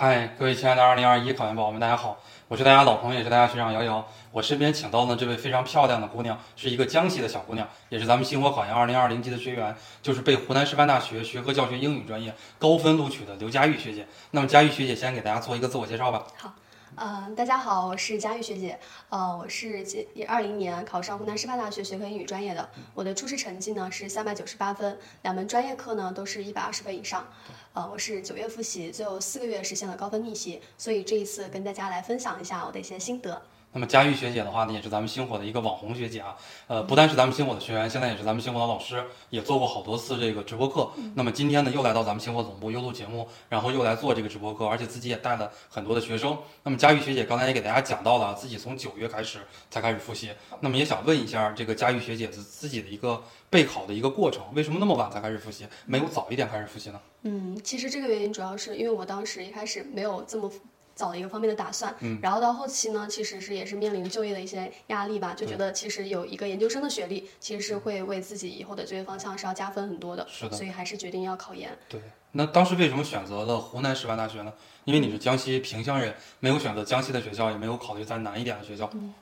嗨，各位亲爱的2021考研宝宝们，大家好，我是大家老朋友，也是大家学长瑶瑶。我身边请到的这位非常漂亮的姑娘，是一个江西的小姑娘，也是咱们星火考研2020级的学员，就是被湖南师范大学学科教学英语专业高分录取的刘佳玉学姐。那么佳玉学姐先给大家做一个自我介绍吧。好。嗯，大家好，我是佳玉学姐。呃，我是二零年考上湖南师范大学学科英语专业的。我的初试成绩呢是三百九十八分，两门专业课呢都是一百二十分以上。呃，我是九月复习，最后四个月实现了高分逆袭，所以这一次跟大家来分享一下我的一些心得。那么佳玉学姐的话呢，也是咱们星火的一个网红学姐啊。呃，不但是咱们星火的学员，现在也是咱们星火的老师，也做过好多次这个直播课。那么今天呢，又来到咱们星火总部又录节目，然后又来做这个直播课，而且自己也带了很多的学生。那么佳玉学姐刚才也给大家讲到了，自己从九月开始才开始复习。那么也想问一下，这个佳玉学姐自自己的一个备考的一个过程，为什么那么晚才开始复习，没有早一点开始复习呢？嗯，其实这个原因主要是因为我当时一开始没有这么。早的一个方面的打算，嗯，然后到后期呢，其实是也是面临就业的一些压力吧，就觉得其实有一个研究生的学历，其实是会为自己以后的就业方向是要加分很多的，是的，所以还是决定要考研。对，那当时为什么选择了湖南师范大学呢？因为你是江西萍乡人，没有选择江西的学校，也没有考虑再难一点的学校。嗯，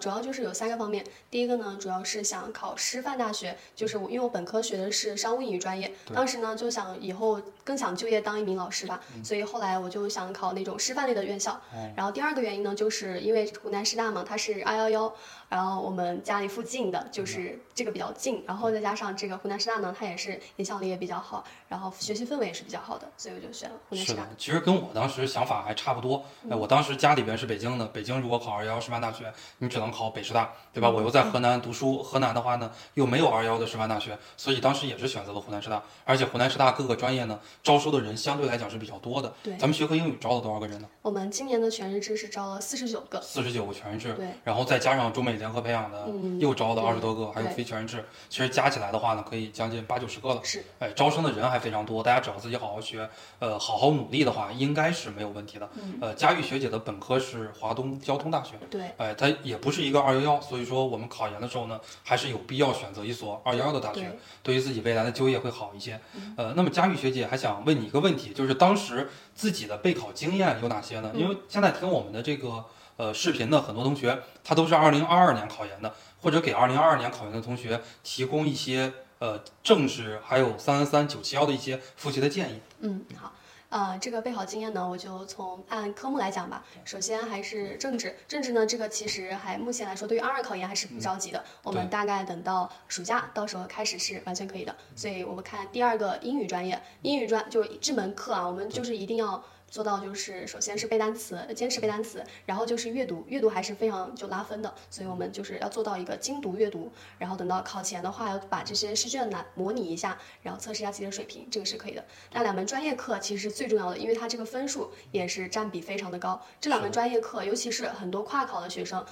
主要就是有三个方面。第一个呢，主要是想考师范大学，就是我因为我本科学的是商务英语专业，当时呢就想以后更想就业当一名老师吧，所以后来我就想考那种师范类的院校。然后第二个原因呢，就是因为湖南师大嘛，它是二幺幺。然后我们家里附近的就是这个比较近，然后再加上这个湖南师大呢，它也是影响力也比较好，然后学习氛围也是比较好的，所以我就选了湖南师大。是的，其实跟我当时想法还差不多。哎，我当时家里边是北京的，北京如果考二幺幺师范大学，你只能考北师大，对吧？我又在河南读书，河南的话呢又没有二幺的师范大学，所以当时也是选择了湖南师大。而且湖南师大各个专业呢招收的人相对来讲是比较多的。对，咱们学科英语招了多少个人呢？我们今年的全日制是招了四十九个。四十九个全日制。对，然后再加上中美联合培养的。又招了二十多个，还有非全日制，其实加起来的话呢，可以将近八九十个了。是，哎，招生的人还非常多，大家只要自己好好学，呃，好好努力的话，应该是没有问题的。呃，佳玉学姐的本科是华东交通大学，对，哎，它也不是一个二幺幺，所以说我们考研的时候呢，还是有必要选择一所二幺幺的大学，对于自己未来的就业会好一些。呃，那么佳玉学姐还想问你一个问题，就是当时自己的备考经验有哪些呢？因为现在听我们的这个呃视频的很多同学，他都是二零二二年考研的。或者给二零二二年考研的同学提供一些呃政治还有三三三九七幺的一些复习的建议。嗯，好，呃，这个备考经验呢，我就从按科目来讲吧。首先还是政治，政治呢，这个其实还目前来说，对于二二考研还是不着急的。我们大概等到暑假，到时候开始是完全可以的。所以我们看第二个英语专业，英语专就这门课啊，我们就是一定要。做到就是，首先是背单词，坚持背单词，然后就是阅读，阅读还是非常就拉分的，所以我们就是要做到一个精读阅读，然后等到考前的话，要把这些试卷来模拟一下，然后测试一下自己的水平，这个是可以的。那两门专业课其实是最重要的，因为它这个分数也是占比非常的高。这两门专业课，尤其是很多跨考的学生，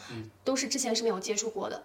都是之前是没有接触过的。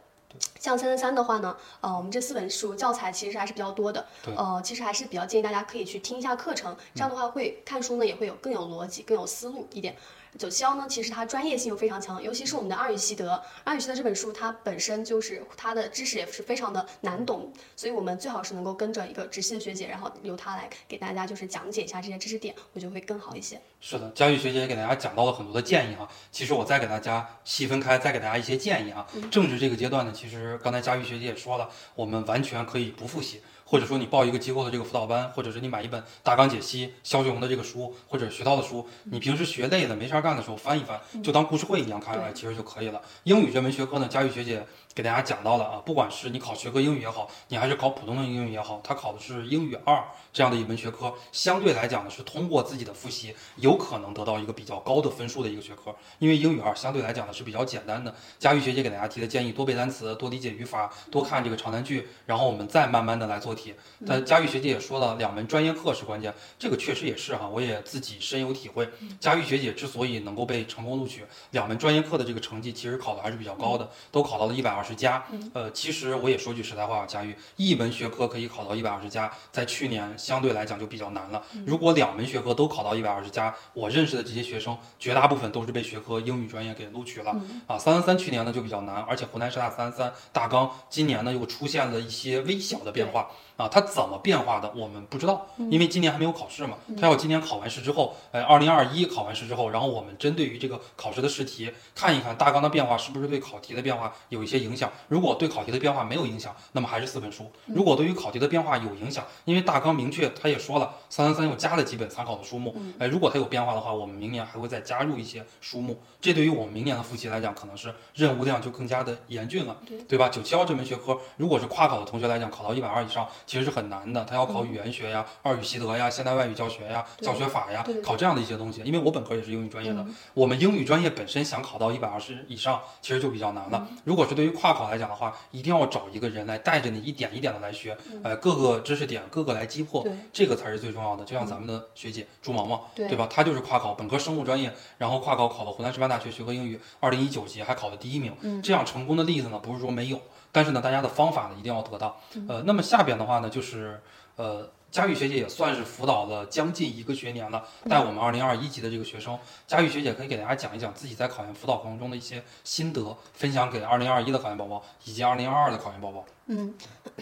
像三三三的话呢，呃，我们这四本书教材其实还是比较多的，呃，其实还是比较建议大家可以去听一下课程，这样的话会看书呢也会有更有逻辑、更有思路一点。九七幺呢，其实它专业性又非常强，尤其是我们的二语习得，二语习得这本书它本身就是它的知识也是非常的难懂，所以我们最好是能够跟着一个直系的学姐，然后由她来给大家就是讲解一下这些知识点，我觉得会更好一些。是的，佳玉学姐也给大家讲到了很多的建议哈，其实我再给大家细分开，再给大家一些建议啊。政治这个阶段呢，其实刚才佳玉学姐也说了，我们完全可以不复习。或者说你报一个机构的这个辅导班，或者是你买一本大纲解析肖学红的这个书，或者学到的书，你平时学累了没事儿干的时候翻一翻，就当故事会一样看，其实就可以了。英语这门学科呢，佳玉学姐。给大家讲到了啊，不管是你考学科英语也好，你还是考普通的英语也好，它考的是英语二这样的一门学科，相对来讲呢是通过自己的复习，有可能得到一个比较高的分数的一个学科。因为英语二相对来讲呢是比较简单的。佳玉学姐给大家提的建议，多背单词，多理解语法，多看这个长难句，然后我们再慢慢的来做题。但佳玉学姐也说了，两门专业课是关键，这个确实也是哈，我也自己深有体会。佳玉学姐之所以能够被成功录取，两门专业课的这个成绩其实考的还是比较高的，都考到了一百二十。十加，呃，其实我也说句实在话，佳玉一门学科可以考到一百二十加，在去年相对来讲就比较难了。如果两门学科都考到一百二十加，我认识的这些学生绝大部分都是被学科英语专业给录取了。啊，三三三去年呢就比较难，而且湖南师大三三三大纲今年呢又出现了一些微小的变化。啊，它怎么变化的我们不知道，嗯因为今年还没有考试嘛，它要今年考完试之后，呃，二零二一考完试之后，然后我们针对于这个考试的试题看一看大纲的变化是不是对考题的变化有一些影响。如果对考题的变化没有影响，那么还是四本书；如果对于考题的变化有影响，因为大纲明确他也说了，三三三又加了几本参考的书目，哎，如果它有变化的话，我们明年还会再加入一些书目。这对于我们明年的复习来讲，可能是任务量就更加的严峻了，对吧？九七幺这门学科，如果是跨考的同学来讲，考到一百二以上其实是很难的，他要考语言学呀、二语习得呀、现代外语教学呀、教学法呀考这样的一些东西。因为我本科也是英语专业的，我们英语专业本身想考到一百二十以上，其实就比较难了。如果是对于跨考来讲的话，一定要找一个人来带着你一点一点的来学，呃，各个知识点各个来击破，对这个才是最重要的。就像咱们的学姐朱毛毛，对对吧？她就是跨考本科生物专业，然后跨考考了湖南师范大学学科英语二零一九级，还考了第一名。这样成功的例子呢，不是说没有，但是呢，大家的方法呢一定要得到。呃，那么下边的话呢，就是呃。佳玉学姐也算是辅导了将近一个学年了，带我们二零二一级的这个学生。佳玉学姐可以给大家讲一讲自己在考研辅导过程中的一些心得，分享给二零二一的考研宝宝以及二零二二的考研宝宝。嗯，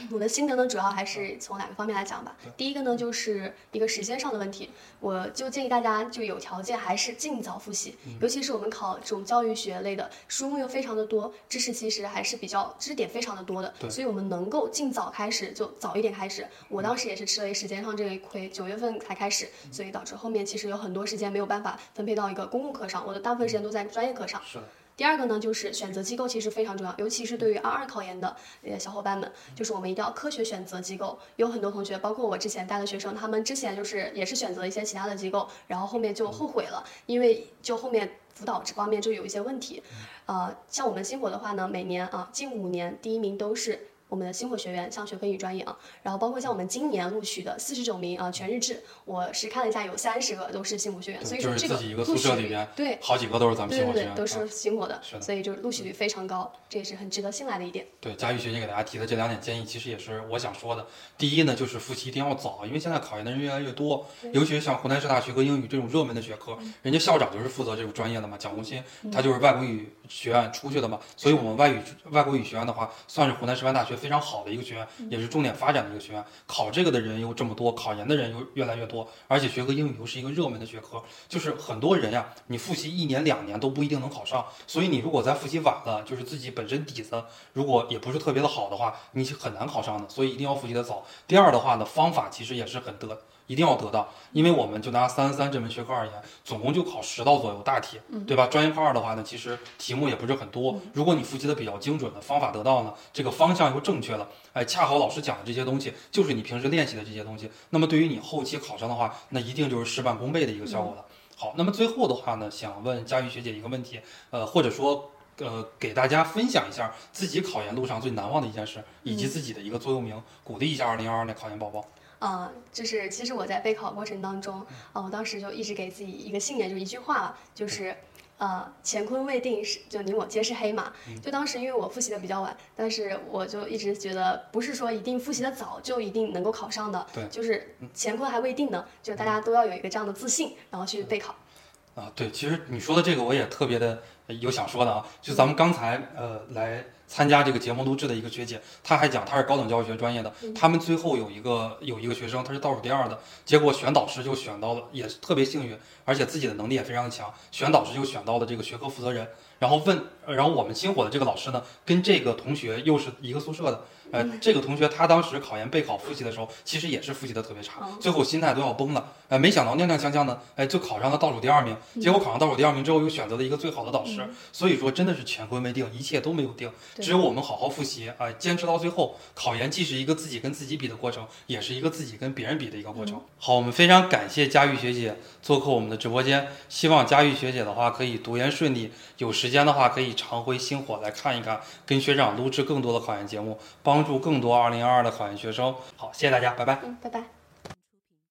我的心得呢，主要还是从两个方面来讲吧。第一个呢，就是一个时间上的问题，我就建议大家就有条件还是尽早复习，尤其是我们考这种教育学类的，书目又非常的多，知识其实还是比较知识点非常的多的，对所以我们能够尽早开始就早一点开始。我当时也是吃了时间上这一亏，九月份才开始，所以导致后面其实有很多时间没有办法分配到一个公共课上，我的大部分时间都在专业课上。是的，第二个呢，就是选择机构其实非常重要，尤其是对于二二考研的呃小伙伴们，就是我们一定要科学选择机构。有很多同学，包括我之前带的学生，他们之前就是也是选择一些其他的机构，然后后面就后悔了，因为就后面辅导这方面就有一些问题。呃，像我们星火的话呢，每年啊近五年第一名都是。我们的星火学院像学科英语专业啊，然后包括像我们今年录取的四十九名啊全日制，我是看了一下，有三十个都是星火学院，所以就是说这个自己一个宿录取率舍里边对好几个都是咱们学院，啊都是星火的，所以就是录取率非常高，这也是很值得信赖的一点。对，佳玉学姐给大家提的这两点建议，其实也是我想说的。第一呢，就是复习一定要早，因为现在考研的人越来越多，尤其是像湖南师大学科英语这种热门的学科，人家校长就是负责这种专业的嘛，蒋红新，他就是外国语学院出去的嘛，所以我们外语外国语学院的话，算是湖南师范大学非常好的一个学院，也是重点发展的一个学院。考这个的人又这么多，考研的人又越来越多，而且学科英语又是一个热门的学科，就是很多人呀，你复习一年两年都不一定能考上，所以你如果在复习晚了，就是自己本身底子如果也不是特别的好的话，你是很难考上的，所以一定要复习的早。第二的话呢，方法其实也是很得，一定要得到，因为我们就拿三三这门学科而言，总共就考十道左右大题，对吧？专业课二的话呢，其实题目也不是很多，如果你复习的比较精准的方法得到呢，这个方向又正确了，哎，恰好老师讲的这些东西就是你平时练习的这些东西，那么对于你后期考上的话，那一定就是事半功倍的一个效果了。好，那么最后的话呢，想问佳玉学姐一个问题，呃，或者说呃，给大家分享一下自己考研路上最难忘的一件事，以及自己的一个座右铭，鼓励一下二零二二年考研宝宝。啊、就是其实我在备考过程当中，啊、我当时就一直给自己一个信念，就一句话吧，就是。呃，乾坤未定是就你我皆是黑马。就当时因为我复习的比较晚，但是我就一直觉得不是说一定复习的早就一定能够考上的，对就是乾坤还未定呢，就大家都要有一个这样的自信，然后去备考。啊，对，其实你说的这个我也特别的有想说的啊，就咱们刚才呃来参加这个节目录制的一个学姐，她还讲她是高等教育学专业的，他们最后有一个有一个学生他是倒数第二的，结果选导师就选到了，也是特别幸运，而且自己的能力也非常强，选导师就选到了这个学科负责人，然后问，呃然后我们星火的这个老师呢，跟这个同学又是一个宿舍的。呃，这个同学他当时考研备考复习的时候，其实也是复习的特别差，最后心态都要崩了。呃，没想到踉踉跄跄呢，哎，就考上了倒数第二名。结果考上倒数第二名之后，又选择了一个最好的导师。所以说，真的是乾坤未定，一切都没有定，只有我们好好复习，啊、坚持到最后。考研既是一个自己跟自己比的过程，也是一个自己跟别人比的一个过程。好，我们非常感谢佳玉学姐做客我们的直播间，希望佳玉学姐的话可以读研顺利，有时间的话可以常回星火来看一看，跟学长录制更多的考研节目，帮助更多2022的考研学生。好，谢谢大家，拜拜。嗯，拜拜。